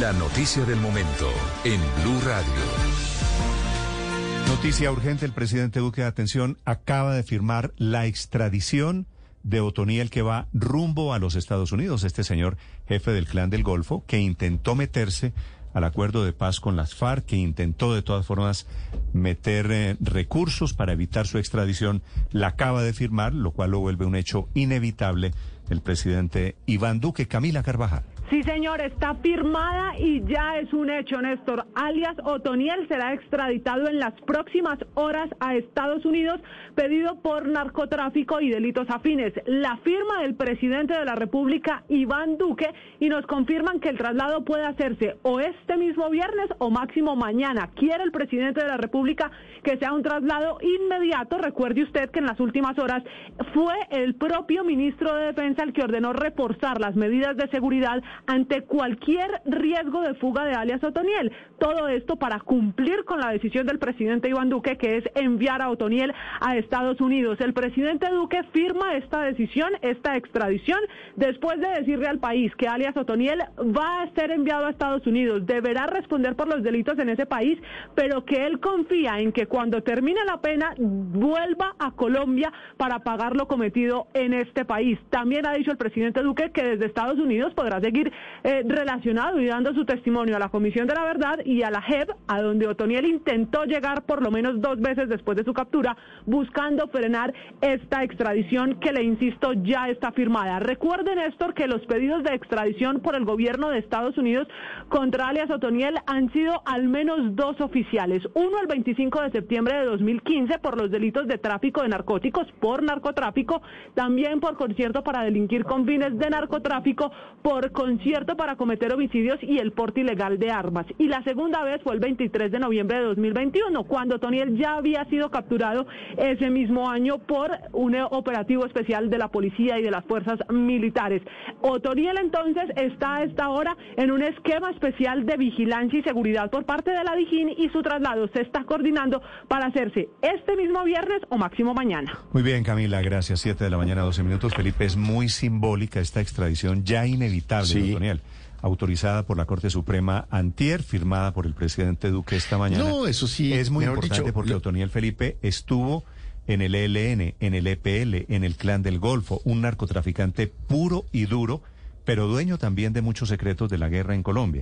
La noticia del momento en Blue Radio. Noticia urgente, el presidente Duque, atención, acaba de firmar la extradición de Otoniel que va rumbo a los Estados Unidos. Este señor, jefe del clan del Golfo, que intentó meterse al acuerdo de paz con las FARC, que intentó de todas formas meter eh, recursos para evitar su extradición, la acaba de firmar, lo cual lo vuelve un hecho inevitable el presidente Iván Duque. Camila Carvajal. Sí, señor, está firmada y ya es un hecho, Néstor. Alias Otoniel será extraditado en las próximas horas a Estados Unidos, pedido por narcotráfico y delitos afines. La firma del presidente de la República, Iván Duque, y nos confirman que el traslado puede hacerse o este mismo viernes o máximo mañana. Quiere el presidente de la República que sea un traslado inmediato. Recuerde usted que en las últimas horas fue el propio ministro de Defensa el que ordenó reforzar las medidas de seguridad ante cualquier riesgo de fuga de alias Otoniel. Todo esto para cumplir con la decisión del presidente Iván Duque, que es enviar a Otoniel a Estados Unidos. El presidente Duque firma esta decisión, esta extradición, después de decirle al país que alias Otoniel va a ser enviado a Estados Unidos, deberá responder por los delitos en ese país, pero que él confía en que cuando termine la pena vuelva a Colombia para pagar lo cometido en este país. También ha dicho el presidente Duque que desde Estados Unidos podrá seguir eh, relacionado y dando su testimonio a la Comisión de la Verdad y a la JEP, a donde Otoniel intentó llegar por lo menos dos veces después de su captura, buscando frenar esta extradición que, le insisto, ya está firmada. Recuerden, Néstor, que los pedidos de extradición por el gobierno de Estados Unidos contra alias Otoniel han sido al menos dos oficiales. Uno el 25 de septiembre de 2015 por los delitos de tráfico de narcóticos, por narcotráfico, también por concierto para delinquir con fines de narcotráfico, por concierto cierto para cometer homicidios y el porte ilegal de armas. Y la segunda vez fue el 23 de noviembre de 2021, cuando Toniel ya había sido capturado ese mismo año por un operativo especial de la policía y de las fuerzas militares. Otoniel entonces está a esta hora en un esquema especial de vigilancia y seguridad por parte de la Dijín y su traslado se está coordinando para hacerse este mismo viernes o máximo mañana. Muy bien, Camila, gracias. Siete de la mañana, 12 minutos. Felipe, es muy simbólica esta extradición ya inevitable autorizada por la Corte Suprema antier, firmada por el presidente Duque esta mañana. No, eso sí. Es muy importante porque Otoniel Felipe estuvo en el ELN, en el EPL, en el Clan del Golfo, un narcotraficante puro y duro, pero dueño también de muchos secretos de la guerra en Colombia.